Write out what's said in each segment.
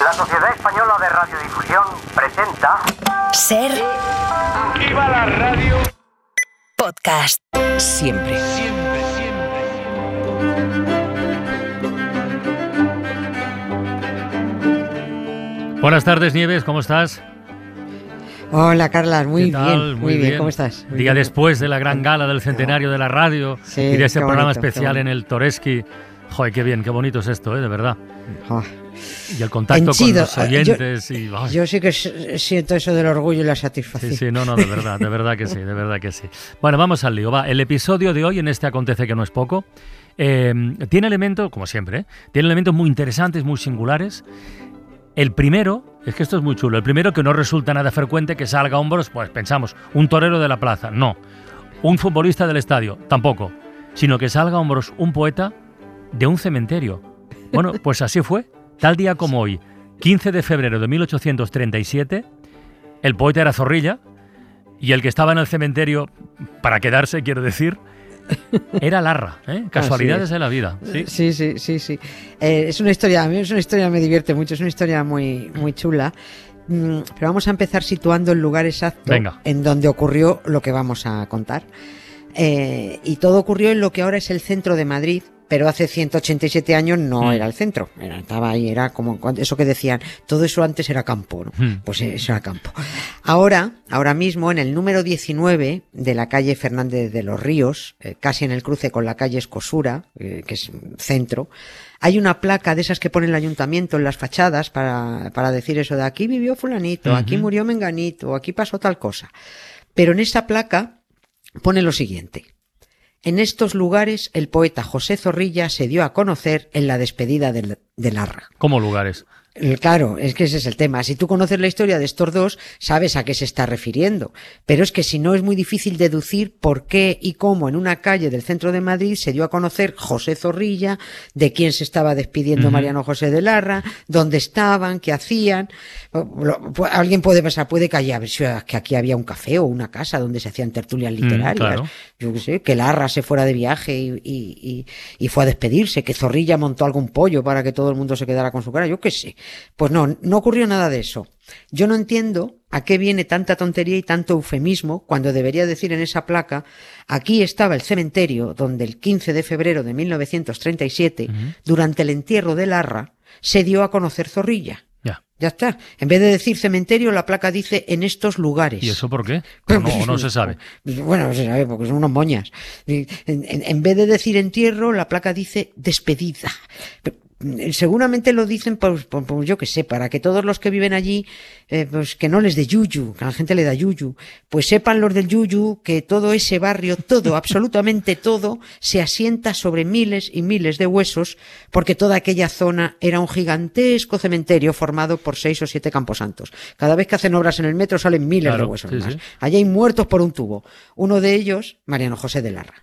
La Sociedad Española de Radiodifusión presenta Ser ¡Viva la radio! podcast. Siempre. Siempre, siempre. Buenas tardes, Nieves, ¿cómo estás? Hola, Carlas, muy ¿Qué tal? bien, muy bien. ¿Cómo estás? Muy Día bien. después de la gran gala del centenario de la radio Sí, y de ese programa bonito, especial en el Toreski. Joder, qué bien, qué bonito es esto, ¿eh? de verdad. Oh, Y el contacto con Henchido. los yo- oyentes y... ay, Yo sí que siento eso del orgullo y la satisfacción. Sí, sí, no, no, de verdad, de verdad que sí, de verdad que sí. Bueno, vamos al lío. Va, el episodio de hoy en este Acontece que no es poco eh, tiene elementos, como siempre, ¿eh? tiene elementos muy interesantes, muy singulares. El primero, es que esto es muy chulo, el primero que no resulta nada frecuente que salga a hombros, pues pensamos, un torero de la plaza, no. Un futbolista del estadio, tampoco. Sino que salga a hombros un poeta de un cementerio. Bueno, pues así fue. Tal día como hoy, 15 de febrero de 1837, el poeta era Zorrilla y el que estaba en el cementerio para quedarse, quiero decir, era Larra. ¿eh? Casualidades es. de la vida. ¿sí? Sí, sí, sí, sí. Eh, es una historia, a mí es una historia me divierte mucho, es una historia muy, muy chula. Mm, Pero vamos a empezar situando el lugar exacto Venga. en donde ocurrió lo que vamos a contar. Eh, y todo ocurrió en lo que ahora es el centro de Madrid, pero hace 187 años no Mm. era el centro. Era, estaba ahí, era como eso que decían, todo eso antes era campo, ¿no? Mm. Pues eso era campo. Ahora, ahora mismo, en el número 19 de la calle Fernández de los Ríos, eh, casi en el cruce con la calle Escosura, eh, que es centro, hay una placa de esas que pone el ayuntamiento en las fachadas para, para decir eso de aquí vivió fulanito, aquí murió menganito, aquí pasó tal cosa. Pero en esa placa pone lo siguiente. En estos lugares el poeta José Zorrilla se dio a conocer en la despedida de Larra. Como lugares. Eh, Claro, es que ese es el tema. Si tú conoces la historia de estos dos, sabes a qué se está refiriendo. Pero es que si no es muy difícil deducir por qué y cómo en una calle del centro de Madrid se dio a conocer José Zorrilla, de quién se estaba despidiendo. Mariano José de Larra, dónde estaban, qué hacían. Alguien puede pensar, puede que, haya- que aquí había un café o una casa donde se hacían tertulias literarias. claro. Yo qué sé, que Larra se fuera de viaje y, y- y- y fue a despedirse, que Zorrilla montó algún pollo para que todo el mundo se quedara con su cara, yo qué sé. Pues no, no ocurrió nada de eso. Yo no entiendo a qué viene tanta tontería y tanto eufemismo cuando debería decir en esa placa, aquí estaba el cementerio donde el 15 de febrero de 1937, durante el entierro de Larra, se dio a conocer Zorrilla. Ya. Ya está. En vez de decir cementerio, la placa dice en estos lugares. ¿Y eso por qué? No, no se sabe. Bueno, no se sabe porque son unos moñas. En, en- en vez de decir entierro, la placa dice despedida. Pero, Seguramente lo dicen, pues, pues, pues, yo que sé, para que todos los que viven allí, eh, pues que no les dé yuyu, que a la gente le da yuyu, pues sepan los del yuyu que todo ese barrio, todo, absolutamente todo, se asienta sobre miles y miles de huesos, porque toda aquella zona era un gigantesco cementerio formado por seis o siete camposantos. Cada vez que hacen obras en el metro salen miles Claro, de huesos sí, más. sí. Allí hay muertos por un tubo. Uno de ellos, Mariano José de Larra.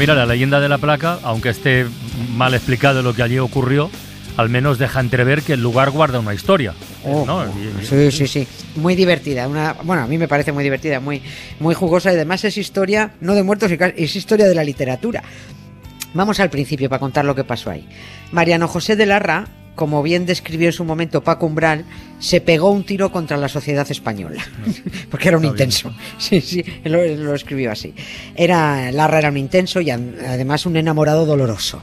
Mira, la leyenda de la placa, aunque esté mal explicado lo que allí ocurrió, al menos deja entrever que el lugar guarda una historia. Oh, sí, sí, sí. Muy divertida. Una, bueno, a mí me parece muy divertida, muy, muy jugosa y además es historia, no de muertos, es historia de la literatura. Vamos al principio para contar lo que pasó ahí. Mariano José de Larra, como bien describió en su momento Paco Umbral, se pegó un tiro contra la sociedad española. Porque era un intenso. Sí, sí, lo, lo escribió así. Era, Larra era un intenso y además un enamorado doloroso.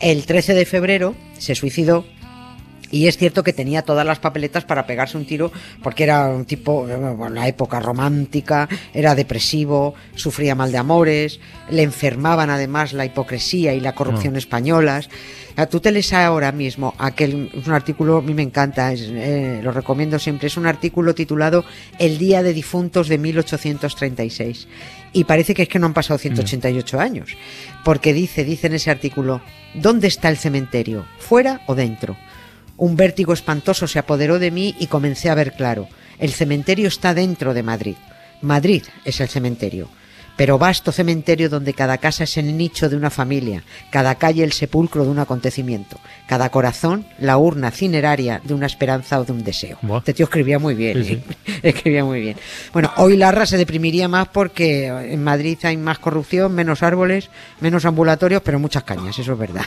El 13 de febrero se suicidó y es cierto que tenía todas las papeletas para pegarse un tiro porque era un tipo, eh, bueno, la época romántica, era depresivo, sufría mal de amores, le enfermaban además la hipocresía y la corrupción españolas. O sea, Tú te lees ahora mismo aquel, es un artículo, a mí me encanta, es, eh, lo recomiendo siempre, es un artículo titulado El Día de Difuntos de 1836. Y parece que es que no han pasado 188 años, porque dice, dice en ese artículo, ¿dónde está el cementerio? ¿Fuera o dentro? Un vértigo espantoso se apoderó de mí y comencé a ver claro. El cementerio está dentro de Madrid. Madrid es el cementerio, pero vasto cementerio donde cada casa es el nicho de una familia, cada calle el sepulcro de un acontecimiento, cada corazón la urna cineraria de una esperanza o de un deseo. Buah. Este tío escribía muy bien, Sí, ¿eh? escribía muy bien. Bueno, hoy Larra se deprimiría más porque en Madrid hay más corrupción, menos árboles, menos ambulatorios, pero muchas cañas, eso es verdad.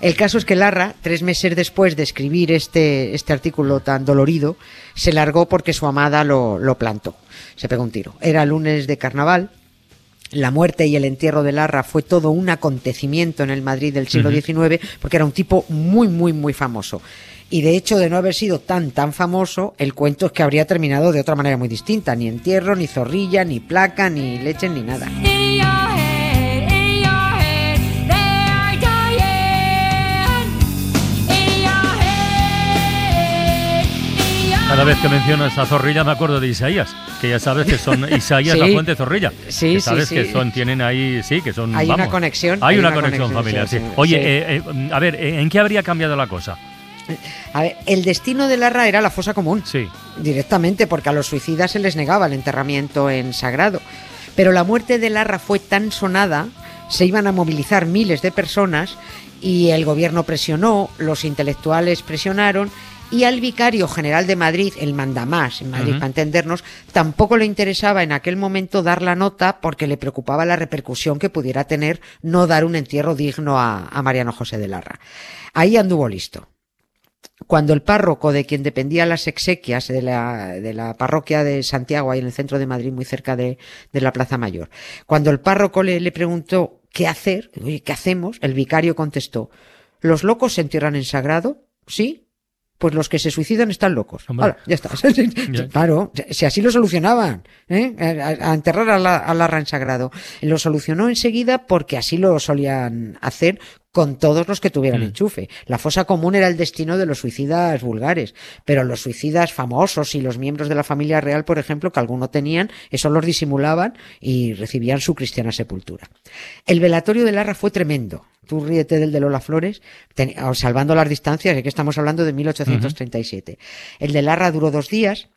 El caso es que Larra, tres meses después de escribir este, este artículo tan dolorido, se largó porque su amada lo, lo plantó. Se pegó un tiro. Era lunes de carnaval. La muerte y el entierro de Larra fue todo un acontecimiento en el Madrid del siglo XIX porque era un tipo muy, muy, muy famoso. Y de hecho, de no haber sido tan, tan famoso, el cuento es que habría terminado de otra manera muy distinta. Ni entierro, ni zorrilla, ni placa, ni leche, ni nada. Cada vez que mencionas a Zorrilla me acuerdo de Isaías, que ya sabes que son Isaías Sí. la fuente Zorrilla. Sí, que sí, sabes sí. que son, tienen ahí, sí, que son. Hay una conexión, Hay, hay una, una conexión, familiar, sí, Oye, eh, eh, a ver, ¿en qué habría cambiado la cosa? A ver, el destino de Larra era la fosa común. Sí. directamente porque a los suicidas se les negaba el enterramiento en sagrado. Pero la muerte de Larra fue tan sonada, se iban a movilizar miles de personas y el gobierno presionó, los intelectuales presionaron y al vicario general de Madrid, el mandamás en Madrid, para entendernos, tampoco le interesaba en aquel momento dar la nota porque le preocupaba la repercusión que pudiera tener no dar un entierro digno a, a Mariano José de Larra. Ahí anduvo listo cuando el párroco de quien dependían las exequias de la, de la parroquia de Santiago, ahí en el centro de Madrid, muy cerca de, de la Plaza Mayor, cuando el párroco le, le preguntó qué hacer, oye, ¿qué hacemos? El vicario contestó, ¿los locos se entierran en sagrado? ¿Sí? Pues los que se suicidan están locos. Hala, ya está. Claro, si así lo solucionaban, ¿eh? a, a enterrar a la, a sagrado. Lo solucionó enseguida porque así lo solían hacer con todos los que tuvieran Mm. enchufe. La fosa común era el destino de los suicidas vulgares, pero los suicidas famosos y los miembros de la familia real, por ejemplo, que alguno tenían, eso los disimulaban y recibían su cristiana sepultura. El velatorio de Larra fue tremendo. Tú ríete del de Lola Flores, ten- salvando las distancias, que estamos hablando de 1837. El de Larra duró dos días,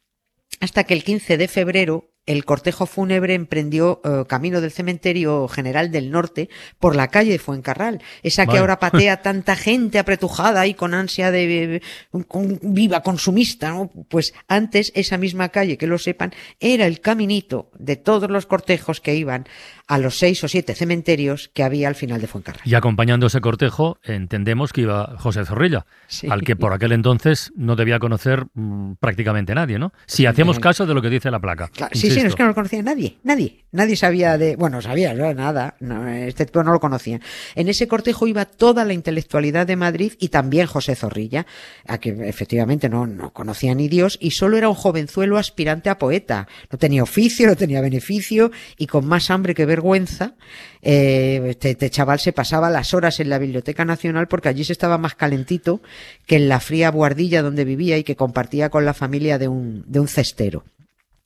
hasta que el 15 de febrero el cortejo fúnebre emprendió eh, camino del cementerio general del norte por la calle de Fuencarral, esa que ahora patea tanta gente apretujada y con ansia de con- viva consumista, ¿no? Pues antes esa misma calle, que lo sepan, era el caminito de todos los cortejos que iban a los seis o siete cementerios que había al final de Fuencarral. Y acompañando ese cortejo, entendemos que iba José Zorrilla, Sí. al que por aquel entonces no debía conocer mm, prácticamente nadie, ¿no? Si hacemos caso de lo que dice la placa. Claro, sí, sí, no es que no lo conocía nadie, nadie, nadie sabía de, bueno, sabía no, nada, no, este tipo no lo conocía. En ese cortejo iba toda la intelectualidad de Madrid y también José Zorrilla, a que efectivamente no, no conocía ni Dios y solo era un jovenzuelo aspirante a poeta. No tenía oficio, no tenía beneficio y con más hambre que vergüenza, eh, este, este chaval se pasaba las horas en la Biblioteca Nacional porque allí se estaba más calentito que en la fría buhardilla donde vivía y que compartía con la familia de un, de un cestero.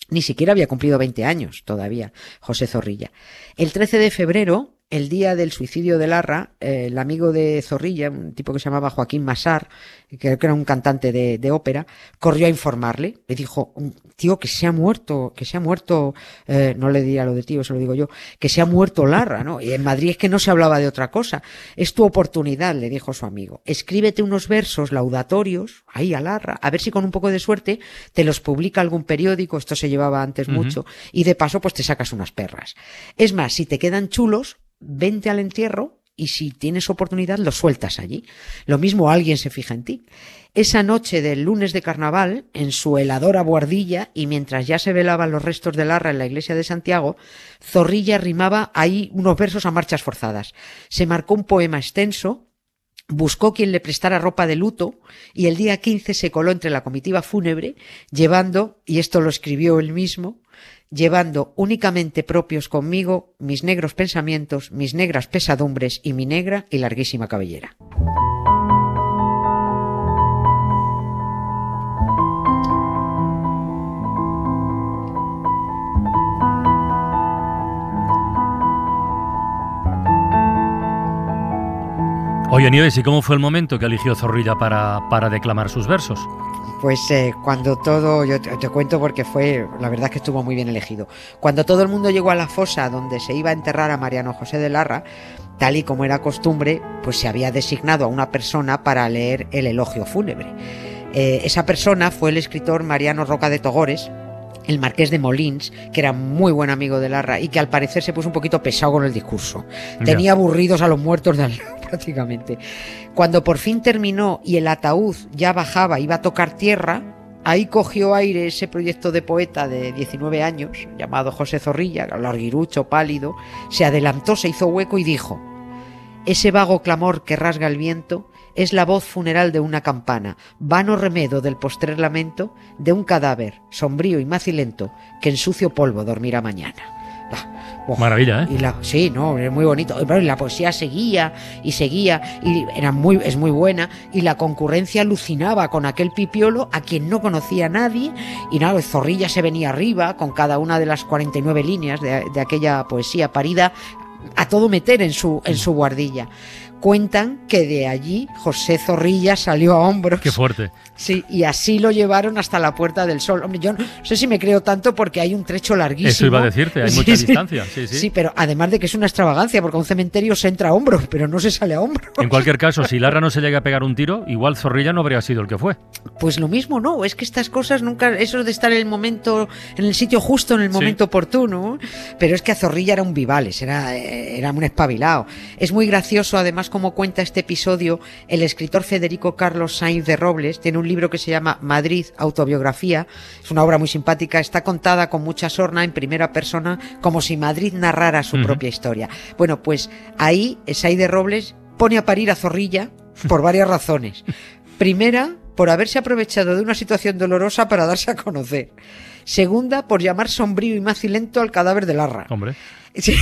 Ni siquiera había cumplido 20 años todavía, José Zorrilla. El 13 de febrero, el día del suicidio de Larra, eh, el amigo de Zorrilla, un tipo que se llamaba Joaquín Masar, que creo que era un cantante de, de ópera, corrió a informarle. Le dijo, "Un tío, que se ha muerto, que se ha muerto, eh, no le diría lo de tío, se lo digo yo, que se ha muerto Larra, ¿no? Y en Madrid es que no se hablaba de otra cosa. Es tu oportunidad, le dijo su amigo. Escríbete unos versos laudatorios, ahí a Larra, a ver si con un poco de suerte te los publica algún periódico, esto se llevaba antes mucho, y de paso pues te sacas unas perras. Es más, si te quedan chulos, vente al entierro y si tienes oportunidad lo sueltas allí. Lo mismo alguien se fija en ti. Esa noche del lunes de carnaval, en su heladora buhardilla y mientras ya se velaban los restos de Larra en la iglesia de Santiago, Zorrilla rimaba ahí unos versos a marchas forzadas. Se marcó un poema extenso, buscó quien le prestara ropa de luto y el día 15 se coló entre la comitiva fúnebre llevando, y esto lo escribió él mismo, llevando únicamente propios conmigo mis negros pensamientos, mis negras pesadumbres y mi negra y larguísima cabellera. Oye, Nieves, ¿y cómo fue el momento que eligió Zorrilla para, para declamar sus versos? Pues eh, cuando todo, yo te, te cuento porque fue, la verdad es que estuvo muy bien elegido. Cuando todo el mundo llegó a la fosa donde se iba a enterrar a Mariano José de Larra, tal y como era costumbre, pues se había designado a una persona para leer el elogio fúnebre. Eh, esa persona fue el escritor Mariano Roca de Togores, el marqués de Molins, que era muy buen amigo de Larra y que al parecer se puso un poquito pesado con el discurso. Tenía aburridos a los muertos de al lado, prácticamente. Cuando por fin terminó y el ataúd ya bajaba, iba a tocar tierra, ahí cogió aire ese proyecto de poeta de 19 años, llamado José Zorrilla, larguirucho, pálido, se adelantó, se hizo hueco y dijo, ese vago clamor que rasga el viento es la voz funeral de una campana, vano remedo del postrer lamento de un cadáver, sombrío y macilento, que en sucio polvo dormirá mañana. Buah. Maravilla, ¿eh? Y la, sí, no, es muy bonito. Y la poesía seguía y seguía y era muy, es muy buena y la concurrencia alucinaba con aquel pipiolo a quien no conocía nadie y nada, Zorrilla se venía arriba con cada una de las 49 líneas de, de aquella poesía parida a todo meter en su, en su guardilla. Cuentan que de allí José Zorrilla salió a hombros. Qué fuerte. Sí, y así lo llevaron hasta la Puerta del Sol. Hombre, yo no sé si me creo tanto porque hay un trecho larguísimo. Eso iba a decirte, hay Sí, mucha sí. distancia. Sí, sí. Sí, pero además de que es una extravagancia, porque a un cementerio se entra a hombros, pero no se sale a hombros. En cualquier caso, si Larra no se llega a pegar un tiro, igual Zorrilla no habría sido el que fue. Pues lo mismo, no, es que estas cosas nunca, eso de estar en el momento, en el sitio justo, en el momento oportuno, pero es que a Zorrilla era un vivales, era, eh, era un espabilado. Es muy gracioso, además, como cuenta este episodio, el escritor Federico Carlos Sainz de Robles, tiene un libro que se llama Madrid, autobiografía, es una obra muy simpática, está contada con mucha sorna en primera persona, como si Madrid narrara su propia historia. Bueno, pues ahí Sainz de Robles pone a parir a Zorrilla por varias razones. Primera, por haberse aprovechado de una situación dolorosa para darse a conocer. Segunda, por llamar sombrío y macilento al cadáver de Larra. Hombre. Sí.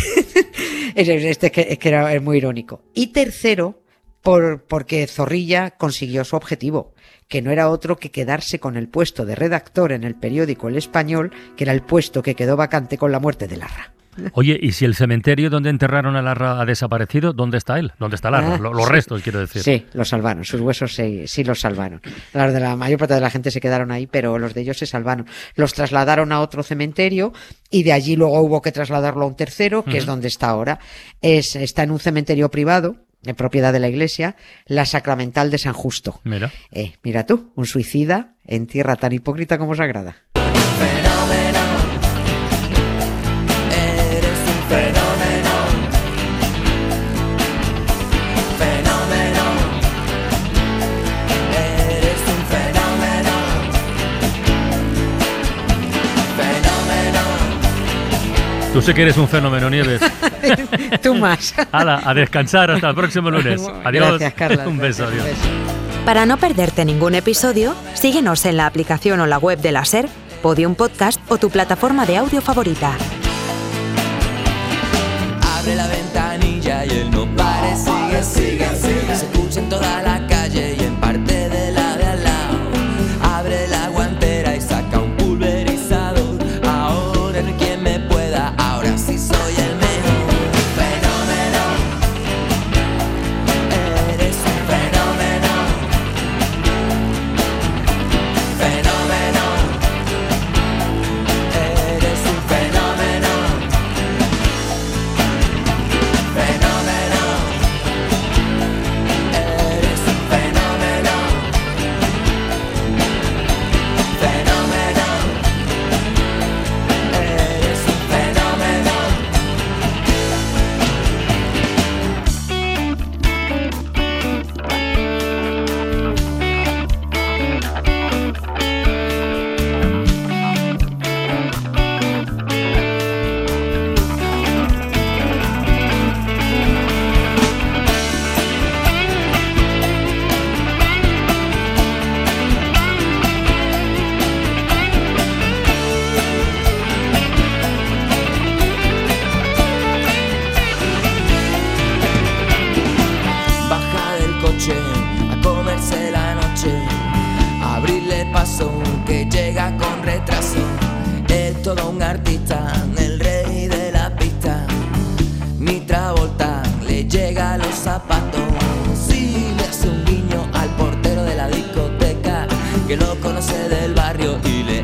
Este es que, es que era es muy irónico. Y tercero, por, porque Zorrilla consiguió su objetivo, que no era otro que quedarse con el puesto de redactor en el periódico El Español, que era el puesto que quedó vacante con la muerte de Larra. Oye, ¿y si el cementerio donde enterraron a Larra ha desaparecido, dónde está él? ¿Dónde está Larra? Ah, Lo- los sí. restos, quiero decir. Sí, los salvaron. Sus huesos sí, sí los salvaron. Los de la mayor parte de la gente se quedaron ahí, pero los de ellos se salvaron. Los trasladaron a otro cementerio y de allí luego hubo que trasladarlo a un tercero, que es donde está ahora. Es, está en un cementerio privado, en propiedad de la iglesia, la Sacramental de San Justo. Mira. Eh, mira tú, un suicida en tierra tan hipócrita como sagrada. Sé que eres un fenómeno, Nieves. tú más. Hala, a descansar hasta el próximo lunes. Adiós. Gracias, Carla. un beso, adiós. Para no perderte ningún episodio, síguenos en la aplicación o la web de la SER, Podium Podcast o tu plataforma de audio favorita. Abre la ventanilla y él no pare, sigue, sigue, sigue. Se escucha en toda la que lo conoce del barrio y le